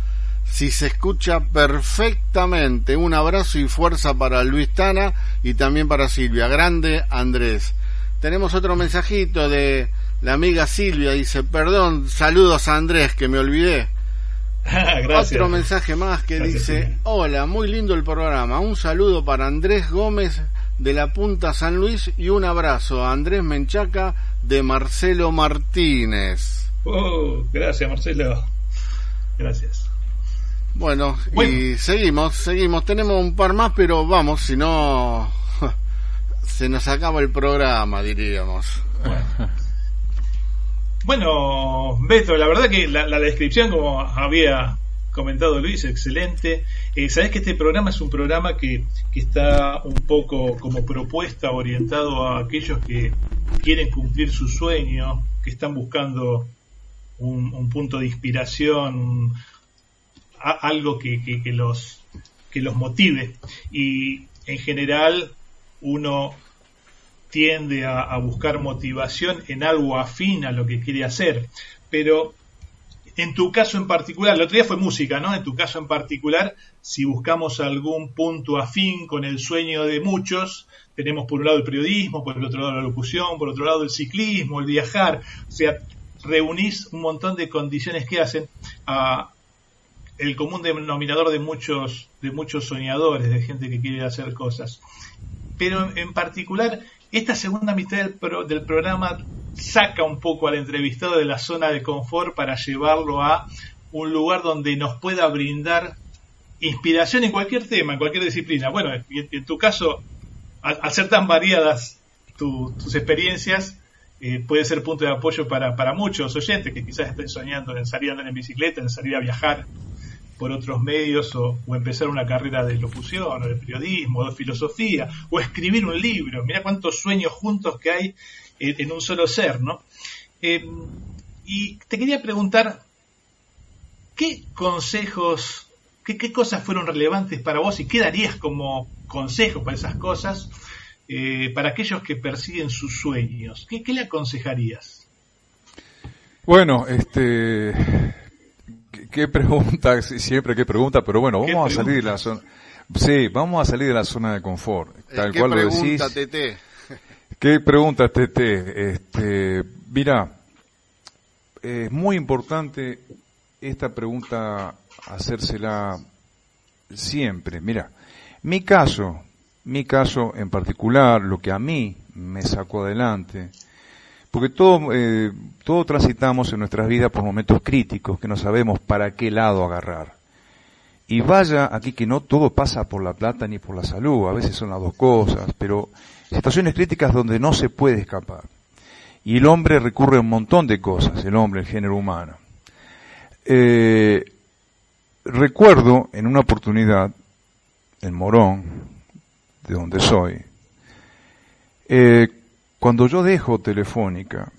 Si se escucha perfectamente. Un abrazo y fuerza para Luis Tana y también para Silvia. Grande Andrés. Tenemos otro mensajito de la amiga Silvia. Dice, perdón, saludos a Andrés, que me olvidé. gracias. Otro mensaje más que Gracias, dice, Silvia. hola, muy lindo el programa, un saludo para Andrés Gómez de la Punta San Luis y un abrazo a Andrés Menchaca de Marcelo Martínez. Oh, gracias, Marcelo. Gracias. Bueno, Bueno. y seguimos, seguimos, tenemos un par más, pero vamos, si no, se nos acaba el programa, diríamos. Bueno, Beto, la verdad que la, descripción, como había comentado Luis, excelente. Eh, Sabes que este programa es un programa que, que está un poco como propuesta orientado a aquellos que quieren cumplir su sueño, que están buscando un, un punto de inspiración, algo que- que los, que los motive. Y en general uno tiende a, buscar motivación en algo afín a lo que quiere hacer. Pero en tu caso en particular, el otro día fue música, ¿no? En tu caso en particular, si buscamos algún punto afín con el sueño de muchos, tenemos por un lado el periodismo, por el otro lado la locución, por otro lado el ciclismo, el viajar. O sea, reunís un montón de condiciones que hacen a el común denominador de muchos, de muchos soñadores, de gente que quiere hacer cosas. Pero en, particular, esta segunda mitad del, pro- del programa saca un poco al entrevistado de la zona de confort para llevarlo a un lugar donde nos pueda brindar inspiración en cualquier tema, en cualquier disciplina. Bueno, en, tu caso, al, ser tan variadas tu- tus experiencias, eh, puede ser punto de apoyo para, para muchos oyentes que quizás estén soñando en salir a andar en bicicleta, en salir a viajar por otros medios o, o empezar una carrera de locución o de periodismo o de filosofía o escribir un libro. Mira cuántos sueños juntos que hay en, un solo ser, ¿no? Eh, y te quería preguntar, ¿qué consejos, qué, cosas fueron relevantes para vos y qué darías como consejo para esas cosas eh, para aquellos que persiguen sus sueños? ¿Qué, le aconsejarías? Bueno, este, qué, pregunta, siempre qué pregunta, pero bueno, vamos a salir de la zona. Sí, vamos a salir de la zona de confort. Tal ¿Qué cual pregunta, lo decís. ¿Qué pregunta, Tete? Este, mira, es muy importante esta pregunta hacérsela siempre. Mira, mi caso, mi caso en particular, lo que a mí me sacó adelante, porque todo, eh, todo transitamos en nuestras vidas por momentos críticos que no sabemos para qué lado agarrar. Y vaya aquí que no todo pasa por la plata ni por la salud, a veces son las dos cosas, pero situaciones críticas donde no se puede escapar. Y el hombre recurre a un montón de cosas, el hombre, el género humano. Eh, recuerdo en una oportunidad, en Morón, de donde soy, eh, cuando yo dejo Telefónica,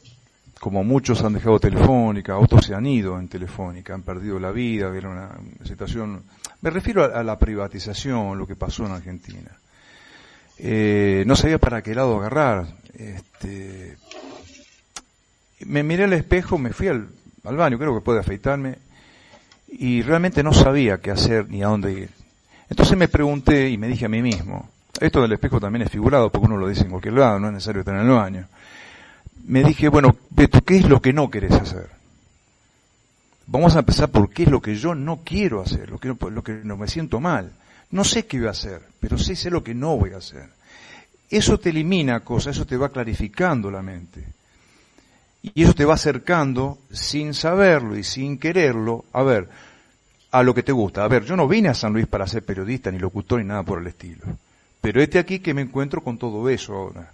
como muchos han dejado Telefónica, otros se han ido en Telefónica, han perdido la vida, era una situación, me refiero a, la privatización, lo que pasó en Argentina. Eh, no sabía para qué lado agarrar. Este, me miré al espejo, me fui al, al baño, creo que puede afeitarme, y realmente no sabía qué hacer ni a dónde ir. Entonces me pregunté y me dije a mí mismo, esto del espejo también es figurado porque uno lo dice en cualquier lado, no es necesario tener el baño. Me dije, bueno, ¿qué es lo que no querés hacer? Vamos a empezar por qué es lo que yo no quiero hacer, lo que, lo que no me siento mal. No sé qué voy a hacer, pero sí sé lo que no voy a hacer. Eso te elimina cosas, eso te va clarificando la mente. Y eso te va acercando, sin saberlo y sin quererlo, a ver, a lo que te gusta. A ver, yo no vine a San Luis para ser periodista, ni locutor, ni nada por el estilo. Pero este aquí que me encuentro con todo eso ahora.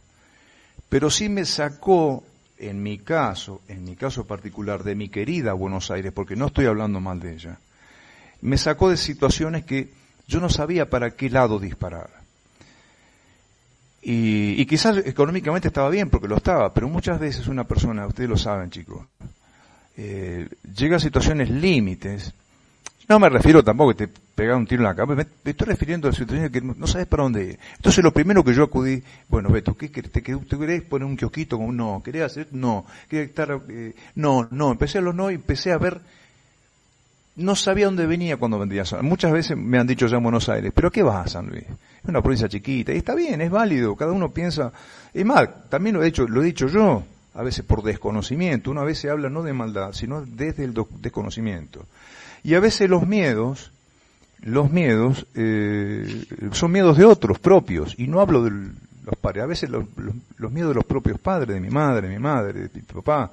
Pero sí me sacó, en mi caso, en mi caso particular, de mi querida Buenos Aires, porque no estoy hablando mal de ella, me sacó de situaciones que yo no sabía para qué lado disparar. Y, quizás económicamente estaba bien, porque lo estaba, pero muchas veces una persona, ustedes lo saben chicos, eh, llega a situaciones límites. No me refiero tampoco que te pega un tiro en la cabeza, me, estoy refiriendo a situaciones que no, sabes para dónde ir. Entonces lo primero que yo acudí, bueno Beto, ¿qué, te, te, querés poner un kiosquito? No, ¿querés hacer? No, ¿querés estar? Eh, no, no, empecé a los no y empecé a ver no sabía dónde venía cuando vendía Muchas veces me han dicho ya en Buenos Aires, pero ¿qué vas a San Luis? Es una provincia chiquita, y está bien, es válido, cada uno piensa, es más, también lo he hecho, lo he dicho yo, a veces por desconocimiento, uno a veces habla no de maldad, sino desde el desconocimiento. Y a veces los miedos, los miedos, eh, son miedos de otros propios, y no hablo de los padres, a veces los, los miedos de los propios padres, de mi madre, de mi madre, de mi papá,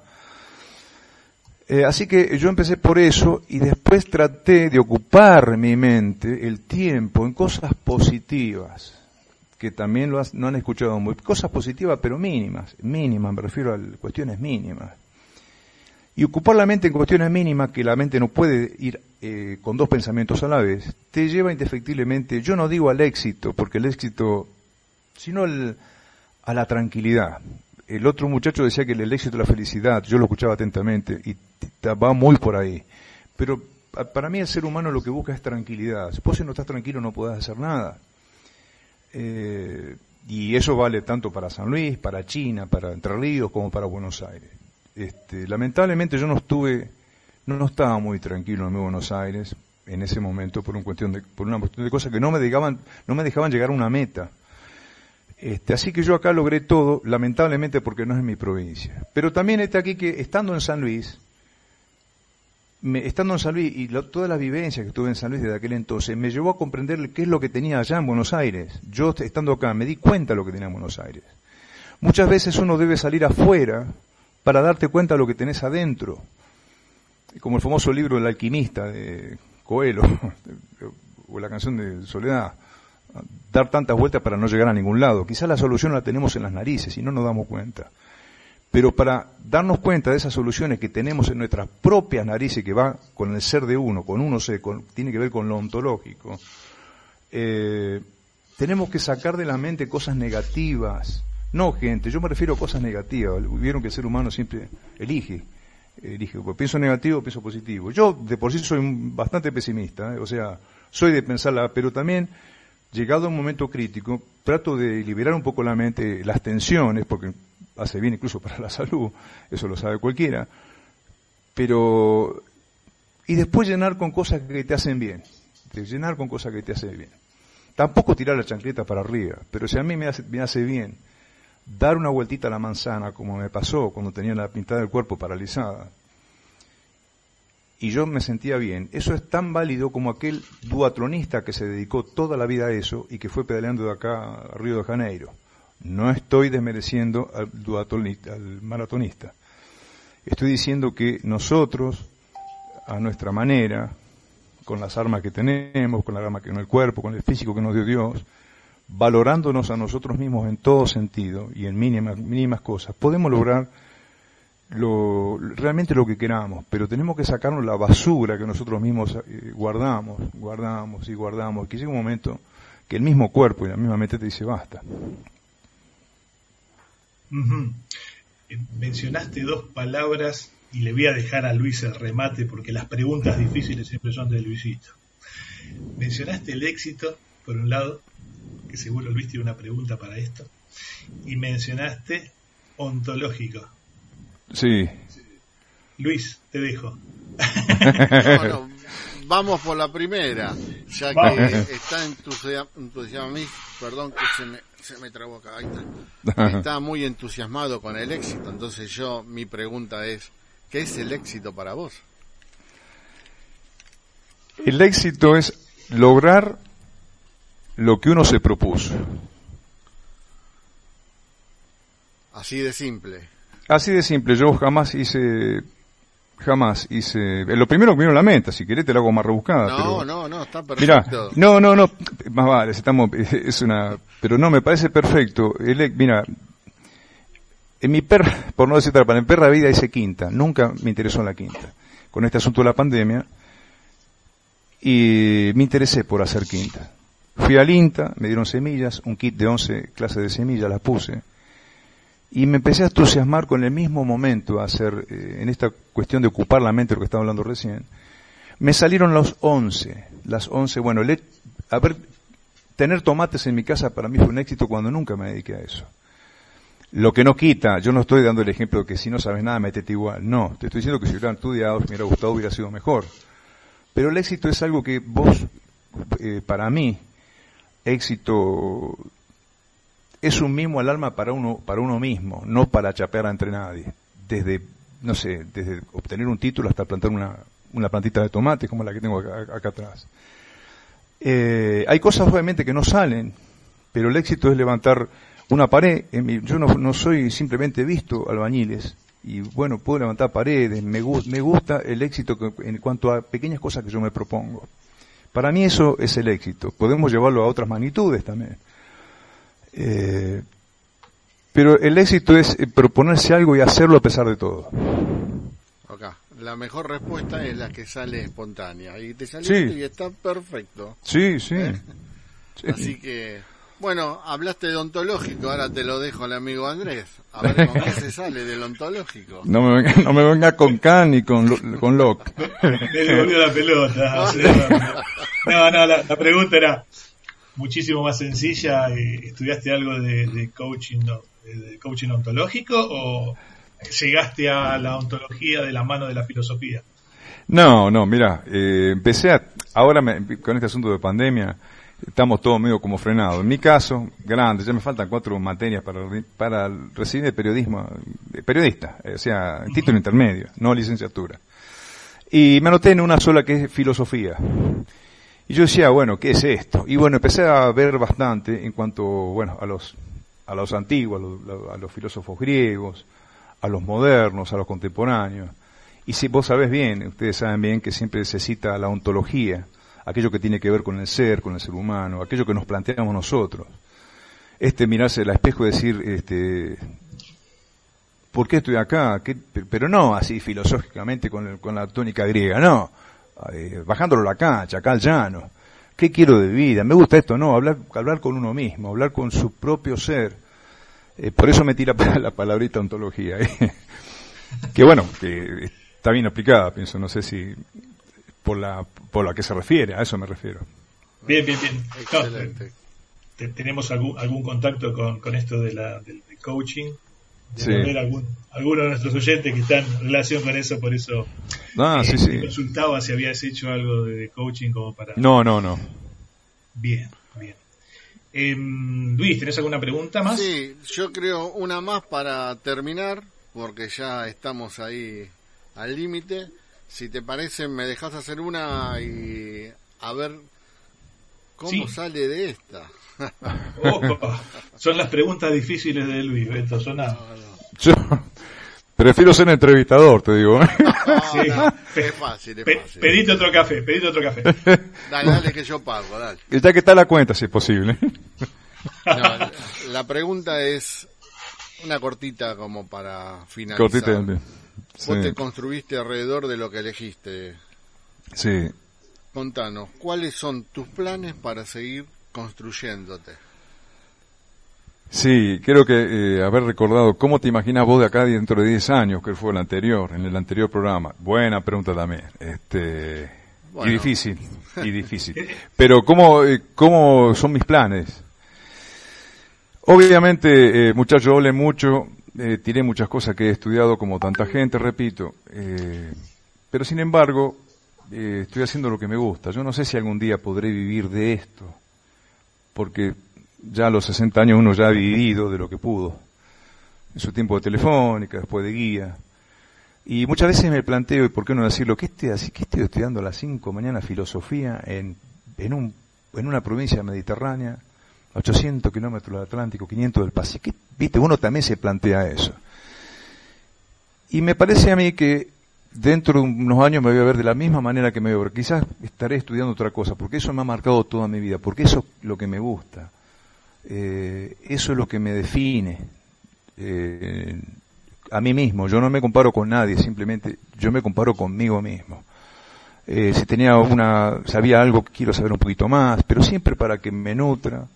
eh, así que yo empecé por eso y después traté de ocupar mi mente, el tiempo, en cosas positivas, que también lo no han escuchado muy, cosas positivas pero mínimas, mínimas, me refiero a cuestiones mínimas. Y ocupar la mente en cuestiones mínimas, que la mente no puede ir eh, con dos pensamientos a la vez, te lleva indefectiblemente, yo no digo al éxito, porque el éxito, sino a la tranquilidad el otro muchacho decía que el éxito es la felicidad, yo lo escuchaba atentamente y va muy por ahí. Pero para mí el ser humano lo que busca es tranquilidad. Si no estás tranquilo no puedes hacer nada. Eh, y eso vale tanto para San Luis, para China, para Entre Ríos, como para Buenos Aires. Este, lamentablemente yo no estuve, no, estaba muy tranquilo en Buenos Aires en ese momento por, un cuestión de, por una cuestión de cosas que no me dejaban, no me dejaban llegar a una meta. Este, así que yo acá logré todo, lamentablemente porque no es mi provincia. Pero también está aquí que estando en San Luis, estando en San Luis y toda la vivencia que tuve en San Luis desde aquel entonces, me llevó a comprender qué es lo que tenía allá en Buenos Aires. Yo estando acá me di cuenta de lo que tenía en Buenos Aires. Muchas veces uno debe salir afuera para darte cuenta de lo que tenés adentro. Como el famoso libro El alquimista de Coelho, o la canción de Soledad dar tantas vueltas para no llegar a ningún lado. Quizás la solución la tenemos en las narices y no nos damos cuenta. Pero para darnos cuenta de esas soluciones que tenemos en nuestras propias narices, que va con el ser de uno, con uno se, tiene que ver con lo ontológico, eh, tenemos que sacar de la mente cosas negativas, No gente, yo me refiero a cosas negativas. Vieron que el ser humano siempre elige. elige. Pienso negativo, pienso positivo. Yo de por sí soy bastante pesimista, ¿eh? o sea, soy de pensarla, pero también, llegado a un momento crítico, trato de liberar un poco la mente, las tensiones, porque hace bien incluso para la salud, eso lo sabe cualquiera, pero y después llenar con cosas que te hacen bien, llenar con cosas que te hacen bien. Tampoco tirar la chancleta para arriba, pero si a mí me hace, me hace bien dar una vueltita a la manzana, como me pasó cuando tenía la pintada del cuerpo paralizada, y yo me sentía bien, eso es tan válido como aquel duatronista que se dedicó toda la vida a eso y que fue pedaleando de acá a Río de Janeiro. No estoy desmereciendo al, al maratonista. Estoy diciendo que nosotros, a nuestra manera, con las armas que tenemos, con la arma que en el cuerpo, con el físico que nos dio Dios, valorándonos a nosotros mismos en todo sentido y en mínimas, mínimas cosas, podemos lograr lo, realmente lo que queramos, pero tenemos que sacarnos la basura que nosotros mismos eh, guardamos, guardamos y guardamos, que llega un momento que el mismo cuerpo y la misma mente te dice basta. Eh, mencionaste dos palabras y le voy a dejar a Luis el remate porque las preguntas difíciles siempre son de Luisito. Mencionaste el éxito, por un lado, que seguro Luis tiene una pregunta para esto, y mencionaste ontológico. Sí. Luis, te dejo. vamos por la primera, ya que está entusiasmado, perdón que se me, se me trabó acá, está. está muy entusiasmado con el éxito, entonces yo, mi pregunta es, ¿Qué es el éxito para vos? El éxito es lograr lo que uno se propuso. Así de simple. Así de simple. Yo jamás hice, jamás hice. Lo primero que me vino a la mente, si querés te lo hago más rebuscada. No, no, no, está perfecto. no, no, no, más vale, estamos, es una, pero no, me parece perfecto. El, mira, en mi perra, por no decir otra en perra vida hice quinta, nunca me interesó en la quinta. Con este asunto de la pandemia, y me interesé por hacer quinta. Fui al INTA, me dieron semillas, un kit de 11 clases de semillas, las puse, y me empecé a entusiasmar con el mismo momento a hacer, eh, en esta cuestión de ocupar la mente, lo que estaba hablando recién, me salieron los 11, las 11, bueno, le, a ver, tener tomates en mi casa para mí fue un éxito cuando nunca me dediqué a eso. Lo que no quita, yo no estoy dando el ejemplo de que si no sabes nada, metete igual. No, te estoy diciendo que si hubieran estudiado, si me hubiera gustado, hubiera sido mejor. Pero el éxito es algo que vos, eh, para mí, éxito es un mimo al alma para uno, para uno mismo, no para chapear entre nadie. Desde, no sé, desde obtener un título hasta plantar una, una plantita de tomate como la que tengo acá, atrás. Eh, hay cosas obviamente que no salen, pero el éxito es levantar una pared, yo no, soy simplemente visto albañiles, y bueno, puedo levantar paredes, me, me gusta el éxito en cuanto a pequeñas cosas que yo me propongo. Para mí eso es el éxito. Podemos llevarlo a otras magnitudes también. Eh, pero el éxito es eh, proponerse algo y hacerlo a pesar de todo. Acá, la mejor respuesta es la que sale espontánea. Y te salió y está perfecto. Sí, sí. ¿Eh? Así que bueno, hablaste de ontológico, ahora te lo dejo al amigo Andrés. A ver con qué se sale del ontológico. No me venga, no me venga con Kant ni con, con Locke. Me devolvió la pelota. No, no, la, pregunta era muchísimo más sencilla. Eh, ¿Estudiaste algo de, coaching, de coaching ontológico o llegaste a la ontología de la mano de la filosofía? No, no, mira, eh, empecé a, ahora con este asunto de pandemia, estamos todos medio como frenados. En mi caso, grande, ya me faltan cuatro materias para, para recibir el periodismo, periodista, o sea, título intermedio, no licenciatura. Y me anoté en una sola que es filosofía. Y yo decía, bueno, ¿qué es esto? Y bueno, empecé a ver bastante en cuanto, bueno, a los, a los antiguos, a los, a los filósofos griegos, a los modernos, a los contemporáneos. Y si vos sabés bien, ustedes saben bien que siempre se cita la ontología, aquello que tiene que ver con el ser, con el ser humano, aquello que nos planteamos nosotros. Este mirarse al espejo y decir, este, ¿por qué estoy acá? Pero no así filosóficamente con, la tónica griega, no, eh, bajándolo la cancha, acá al llano. ¿Qué quiero de vida? ¿Me gusta esto? No, hablar, hablar con uno mismo, hablar con su propio ser. Eh, por eso me tira la palabrita ontología. ¿eh? que bueno, que está bien aplicada, pienso, no sé si por la, por la que se refiere, a eso me refiero. Bien, bien, bien. Excelente. ¿Tenemos algún, algún contacto con, con esto de la, del coaching? De sí. ver algún, alguno de nuestros oyentes que están en relación con eso, por eso ah, sí, sí. consultaba si habías hecho algo de coaching como para... No, no, no. Bien, bien. Eh, Luis, ¿tenés alguna pregunta más? Sí, yo creo una más para terminar, porque ya estamos ahí al límite. Si te parece, me dejas hacer una y a ver cómo sale de esta. son las preguntas difíciles de Luis, Beto, son Yo prefiero ser entrevistador, te digo. es fácil, es fácil. pedite otro café, pedite otro café. Dale, dale que yo pago, dale. Ya que está la cuenta, si es posible. la, pregunta es una cortita como para finalizar. Cortita, Vos te construiste alrededor de lo que elegiste. Sí. Contanos, ¿cuáles son tus planes para seguir construyéndote? Sí, creo que eh, haber recordado cómo te imaginas vos de acá dentro de 10 años, que fue el anterior, en el anterior programa. Buena pregunta también. Este, Y difícil, y difícil. Pero ¿cómo, eh, ¿cómo son mis planes? Obviamente, eh, muchacho, hablé mucho, eh, muchas cosas que he estudiado como tanta gente, repito. Eh, pero sin embargo, estoy haciendo lo que me gusta. Yo no sé si algún día podré vivir de esto, porque ya a los 60 años uno ya ha vivido de lo que pudo. En su tiempo de telefónica, después de guía. Y muchas veces me planteo, ¿y por qué no decirlo? ¿Qué estoy, qué estoy estudiando a las 5 mañana filosofía en, en, un, en una provincia mediterránea? 800 kilómetros del Atlántico, 500 del Pacífico. Viste, uno también se plantea eso. Y me parece a mí que dentro de unos años me voy a ver de la misma manera que me veo, quizás estaré estudiando otra cosa, porque eso me ha marcado toda mi vida, porque eso es lo que me gusta, eh, eso es lo que me define eh, a mí mismo. Yo no me comparo con nadie, simplemente yo me comparo conmigo mismo. Eh, si tenía una, sabía algo, quiero saber un poquito más, pero siempre para que me nutra,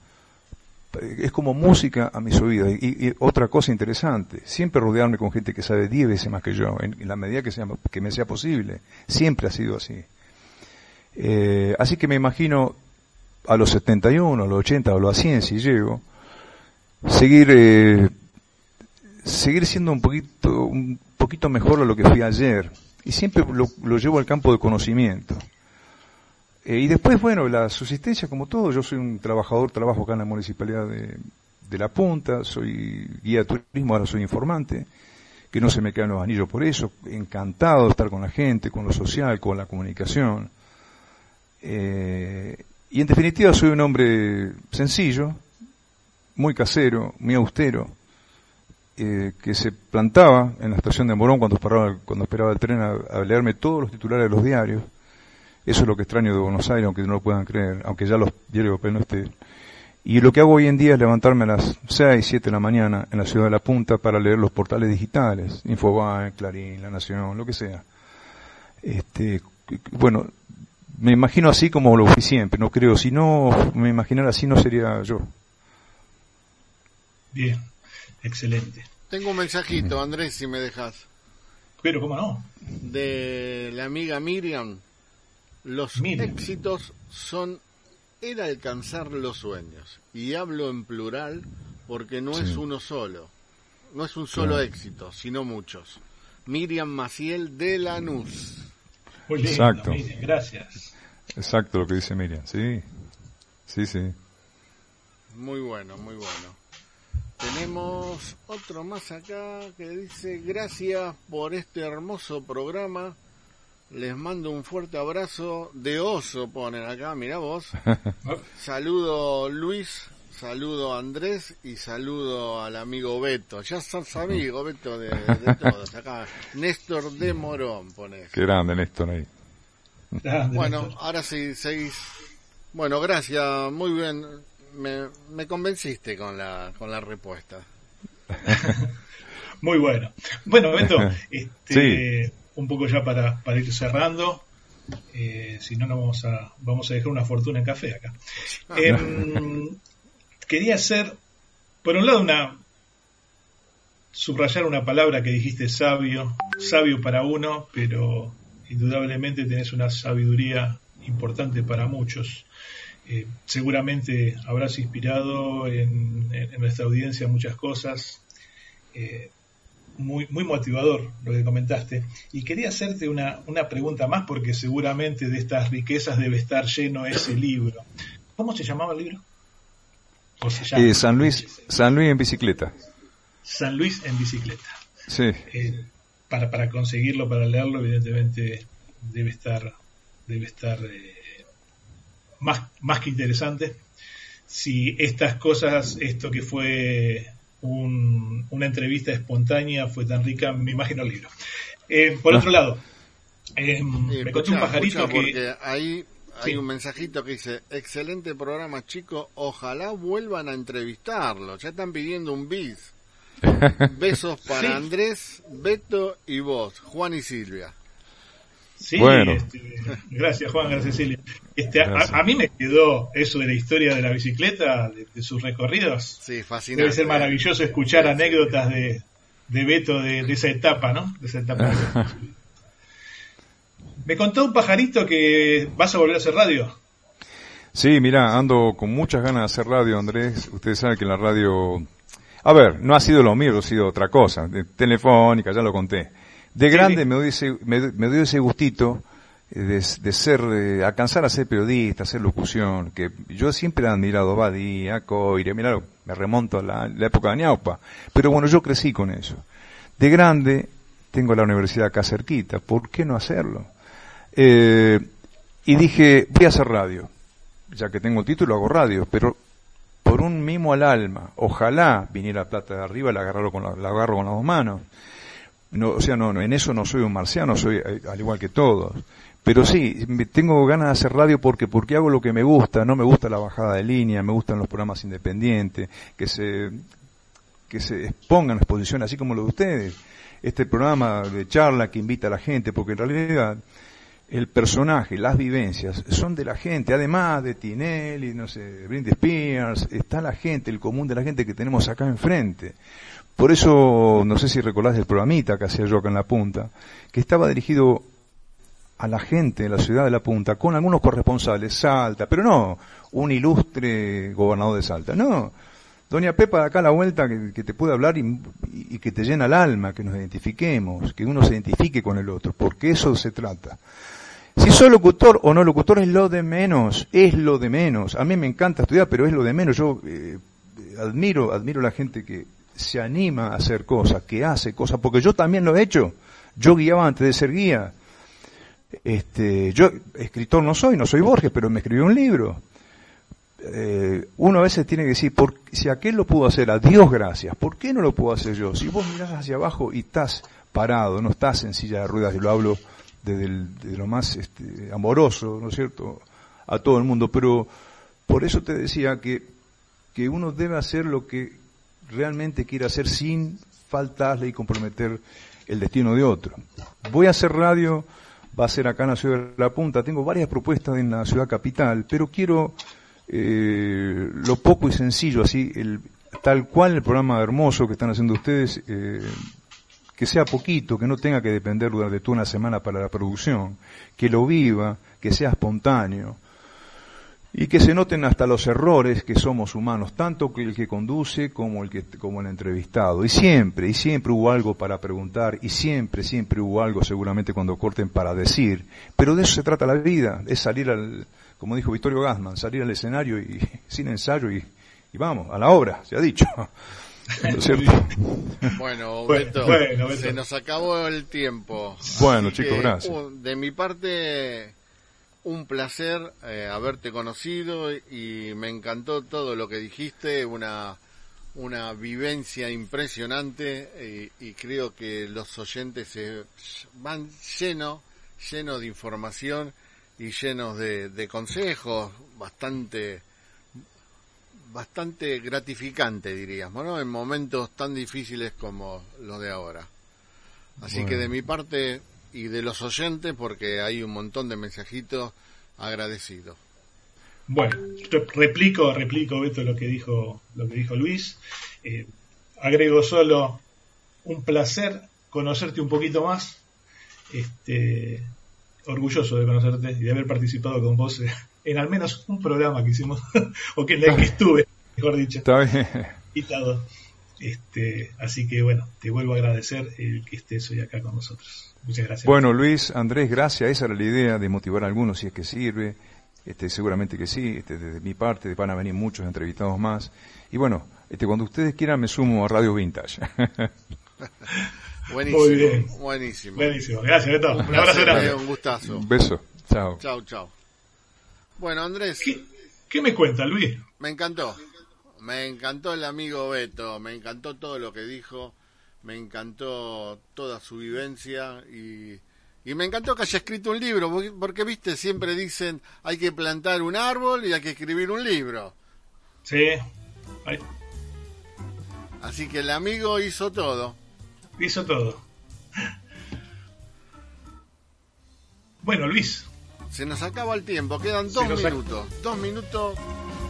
es como música a mis oídos. Y, otra cosa interesante, siempre rodearme con gente que sabe diez veces más que yo, en, la medida que, sea, que me sea posible. Siempre ha sido así. Eh, así que me imagino a los 71, a los 80 o a los 100 si llego, seguir, eh, seguir siendo un poquito, un poquito mejor a lo que fui ayer. Y siempre lo llevo al campo de conocimiento. Eh, y después, bueno, la subsistencia como todo, yo soy un trabajador, trabajo acá en la municipalidad de, La Punta, soy guía de turismo, ahora soy informante, que no se me quedan los anillos por eso, encantado de estar con la gente, con lo social, con la comunicación. Eh, y en definitiva soy un hombre sencillo, muy casero, muy austero, eh, que se plantaba en la estación de Morón cuando, esperaba el tren a leerme todos los titulares de los diarios eso es lo que extraño de Buenos Aires, aunque no lo puedan creer, aunque ya los diarios no estén. Y lo que hago hoy en día es levantarme a las 6, 7 de la mañana en la ciudad de La Punta para leer los portales digitales, Infobae, Clarín, La Nación, lo que sea. Este, bueno, me imagino así como lo fui siempre, no creo, si no me imaginara así no sería yo. Bien, excelente. Tengo un mensajito, Andrés, si me dejas. Pero, ¿cómo no? De la amiga Miriam. Los éxitos son el alcanzar los sueños. Y hablo en plural porque no es uno solo. No es un solo éxito, sino muchos. Miriam Maciel de Lanús. Muy Exacto. gracias. Exacto lo que dice Miriam, sí. Sí, sí. Muy bueno, muy bueno. Tenemos otro más acá que dice gracias por este hermoso programa les mando un fuerte abrazo de oso, ponen acá, mira vos. saludo Luis, saludo Andrés y saludo al amigo Beto. Ya sos amigo, Beto, de, todos. Acá, Néstor de Morón, pones. Qué grande, Néstor ahí. bueno, ahora sí, seguís. Bueno, gracias, muy bien. Me, me convenciste con la, con la respuesta. muy bueno. Bueno, Beto, este, un poco ya para, para ir cerrando. Eh, si no, no vamos a, vamos a dejar una fortuna en café acá. Ah. Em, quería hacer, por un lado, una, subrayar una palabra que dijiste sabio, sabio para uno, pero indudablemente tenés una sabiduría importante para muchos. Eh, seguramente habrás inspirado en, nuestra audiencia muchas cosas. Eh, muy, muy motivador lo que comentaste. Y quería hacerte una, una pregunta más porque seguramente de estas riquezas debe estar lleno ese libro. ¿Cómo se llamaba el libro? Eh, San Luis, San Luis en bicicleta. San Luis en bicicleta. Sí. para, para conseguirlo, para leerlo, evidentemente debe estar, debe estar más, más que interesante. Si estas cosas, esto que fue una entrevista espontánea fue tan rica, me imagino el libro. Eh, por otro lado, eh, me contó un pajarito que... Ahí hay un mensajito que dice, excelente programa chicos, ojalá vuelvan a entrevistarlo, ya están pidiendo un bis. Besos para Andrés, Beto y vos, Juan y Silvia. Sí, bueno. Este, gracias Juan, gracias Silvia. Este, A, mí me quedó eso de la historia de la bicicleta, de, sus recorridos. Sí, fascinante. Debe ser maravilloso escuchar anécdotas de, de Beto de, esa etapa, ¿no? De esa etapa. me contó un pajarito que vas a volver a hacer radio. Sí, mira, ando con muchas ganas de hacer radio, Andrés. Ustedes saben que la radio... A ver, no ha sido lo mío, ha sido otra cosa. telefónica, ya lo conté de grande me dio ese, me, dio ese gustito eh, de, ser, de alcanzar a ser periodista, hacer locución, que yo siempre he admirado a Badía, Coire, mira, me remonto a la, época de Ñaupa, pero bueno, yo crecí con eso. De grande tengo la universidad acá cerquita, ¿por qué no hacerlo? Eh, y dije, voy a hacer radio, ya que tengo el título hago radio, pero por un mimo al alma, ojalá viniera plata de arriba, la, agarro con la, la agarro con las dos manos. No, o sea, no, en eso no soy un marciano, soy eh, al igual que todos. Pero sí, tengo ganas de hacer radio porque, porque hago lo que me gusta, no me gusta la bajada de línea, me gustan los programas independientes, que se, que se expongan exposición así como lo de ustedes. Este programa de charla que invita a la gente, porque en realidad el personaje, las vivencias, son de la gente, además de Tinelli, no sé, Brindy Spears, está la gente, el común de la gente que tenemos acá enfrente. Por eso, no sé si recordás del programita que hacía yo acá en La Punta, que estaba dirigido a la gente de la ciudad de La Punta, con algunos corresponsales, Salta, pero no un ilustre gobernador de Salta, no. Doña Pepa de acá a la vuelta que, te puede hablar y, que te llena el alma, que nos identifiquemos, que uno se identifique con el otro, porque eso se trata. Si soy locutor o no locutor es lo de menos, es lo de menos. A mí me encanta estudiar, pero es lo de menos. Yo eh, admiro, admiro a la gente que, se anima a hacer cosas, que hace cosas, porque yo también lo he hecho. Yo guiaba antes de ser guía. Este, yo escritor no soy, no soy Borges, pero me escribió un libro. Eh, uno a veces tiene que decir, por, si aquel lo pudo hacer, a Dios gracias, ¿por qué no lo puedo hacer yo? Si vos mirás hacia abajo y estás parado, no estás en silla de ruedas, y lo hablo desde de lo más este, amoroso, ¿no es cierto?, a todo el mundo, pero por eso te decía que, que uno debe hacer lo que realmente quiere hacer sin faltarle y comprometer el destino de otro. Voy a hacer radio, va a ser acá en la ciudad de La Punta, tengo varias propuestas en la ciudad capital, pero quiero eh, lo poco y sencillo, así, el, tal cual el programa hermoso que están haciendo ustedes, eh, que sea poquito, que no tenga que depender durante toda una semana para la producción, que lo viva, que sea espontáneo, y que se noten hasta los errores que somos humanos, tanto el que conduce como el que como el entrevistado. Y siempre, y siempre hubo algo para preguntar, y siempre, siempre hubo algo seguramente cuando corten para decir. Pero de eso se trata la vida, es salir al, como dijo Vittorio Gassman, salir al escenario y sin ensayo y, vamos, a la obra, se ha dicho. bueno, Beto, se nos acabó el tiempo. Bueno, chicos, gracias. De mi parte, un placer eh, haberte conocido y me encantó todo lo que dijiste, una, una vivencia impresionante y, creo que los oyentes se van llenos, llenos de información y llenos de, consejos, bastante bastante gratificante diríamos, ¿no? En momentos tan difíciles como los de ahora. Así que de mi parte y de los oyentes, porque hay un montón de mensajitos agradecidos. Bueno, replico, replico Beto lo que dijo, lo que dijo Luis. Eh, agrego solo un placer conocerte un poquito más. Este, orgulloso de conocerte y de haber participado con vos en al menos un programa que hicimos, o que en el que estuve, mejor dicho. Está bien. Invitado. Este, así que bueno, te vuelvo a agradecer el que estés hoy acá con nosotros. Muchas gracias. Bueno, Luis, Andrés, gracias. Esa era la idea de motivar a algunos si es que sirve. Este, seguramente que sí. Este, desde mi parte van a venir muchos entrevistados más. Y bueno, este, cuando ustedes quieran me sumo a Radio Vintage. buenísimo, Muy bien. buenísimo. Buenísimo. Gracias, Beto. Un abrazo grande. Un gustazo. Un beso. Chao. Chau, chau. Bueno, Andrés, ¿Qué, qué me cuenta, Luis? me encantó. Me encantó el amigo Beto, me encantó todo lo que dijo, me encantó toda su vivencia y, y me encantó que haya escrito un libro, porque, viste, siempre dicen hay que plantar un árbol y hay que escribir un libro. Sí. Ahí, Así que el amigo hizo todo. hizo todo. Bueno, Luis, Se nos acaba el tiempo, quedan dos minutos, dos minutos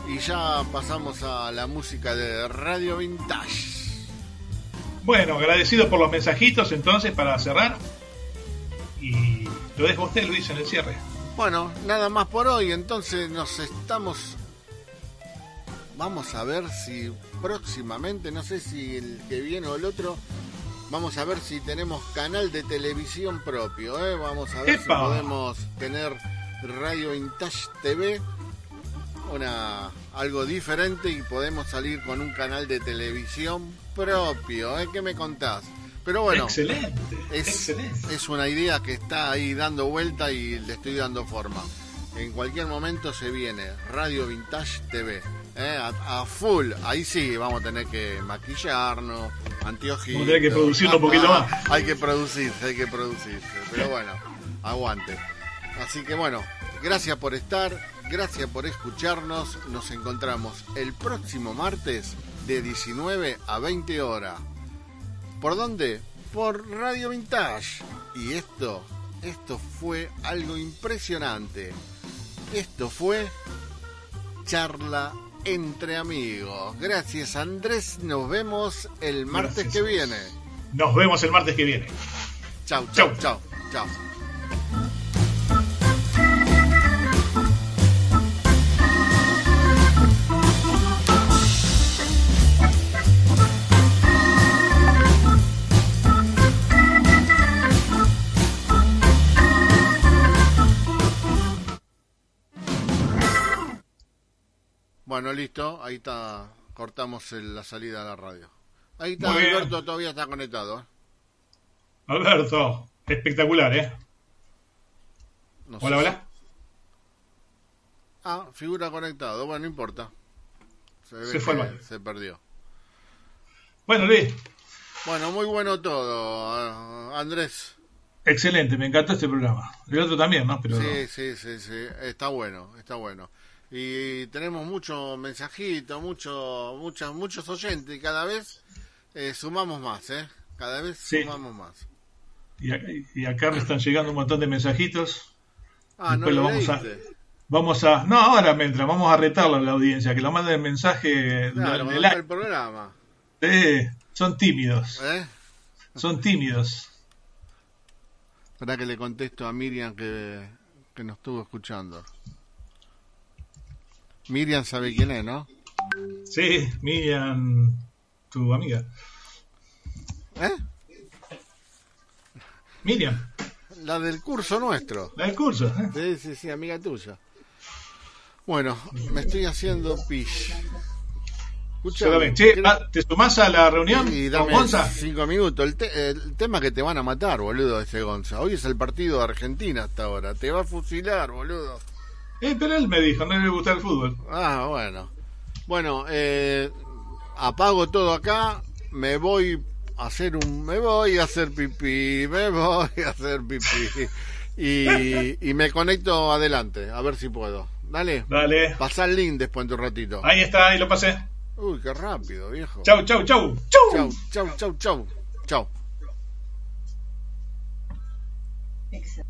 y ya pasamos a la música de Radio Vintage. bueno, agradecido por los mensajitos entonces para cerrar. Y lo dejo a usted, Luis, en el cierre. Bueno, nada más por hoy, entonces nos estamos... Vamos a ver si próximamente, no sé si el que viene o el otro, vamos a ver si tenemos canal de televisión propio, ¿eh? Vamos a ver si podemos tener Radio Vintage TV, una algo diferente y podemos salir con un canal de televisión propio, ¿eh? ¿Qué me contás? Pero bueno, excelente, es, excelente. es una idea que está ahí dando vuelta y le estoy dando forma. En cualquier momento se viene Radio Vintage TV. ¿eh? A, a full. Ahí sí vamos a tener que maquillarnos, anteojitos. Vamos a tener que producirlo un poquito más. Hay que producirse, hay que producirse. Pero bueno, aguante. Así que bueno, gracias por estar, gracias por escucharnos. Nos encontramos el próximo martes de 19 a 20 horas. ¿Por dónde? Por Radio Vintage. Y esto, esto fue algo impresionante. Esto fue charla entre amigos. Gracias Andrés, nos vemos el martes Gracias. que viene. Nos vemos el martes que viene. Chau, chau, Chau. chau, chau. Bueno, listo, ahí está, cortamos el- la salida a la radio. Ahí está, Muy bien. Alberto todavía está conectado. ¿eh? Alberto, espectacular, ¿eh? No Hola, si- hola. Ah, figura conectado, bueno, no importa. Se, ve Se fue al que baño. se perdió. Bueno, Luis, Bueno, muy bueno todo, Andrés. excelente, me encantó este programa. El otro también, ¿no? Pero Sí, sí, sí, sí, está bueno, está bueno. Y tenemos muchos mensajitos, mucho, muchos, muchos oyentes y cada vez eh, sumamos más, ¿eh? Cada vez Sí. sumamos más. y, a- y acá me están llegando un montón de mensajitos. Ah, Después no lo vamos a-. Vamos a. No, ahora mientras, vamos a retarlo a la audiencia, que lo manden mensaje Claro, del el programa, Eh, son tímidos, ¿eh? son tímidos. Espera que le contesto a Miriam que, que nos estuvo escuchando. Miriam sabe quién es, ¿no? Sí, Miriam, tu amiga. ¿Eh? Miriam, La del curso nuestro. la del curso. ¿eh? Sí, sí, sí, amiga tuya. Bueno, me estoy haciendo pish. Escuchame. Che, ¿te sumás a la reunión y con dame Gonza? cinco minutos. El, te- el tema que te van a matar, boludo, ese Gonza. Hoy es el partido de Argentina hasta ahora. Te va a fusilar, boludo. Eh, pero él me dijo, no le gusta el fútbol. Ah, bueno. Bueno, eh, apago todo acá, me voy a hacer un... Me voy a hacer pipí, me voy a hacer pipí. Y, y me conecto adelante, a ver si puedo. Dale, Dale. pasá el link después en tu ratito. Ahí está, ahí lo pasé. Uy, qué rápido, viejo. Chau, chau, chau. Chau. chau, chau, chau, chau. Chau. Excel.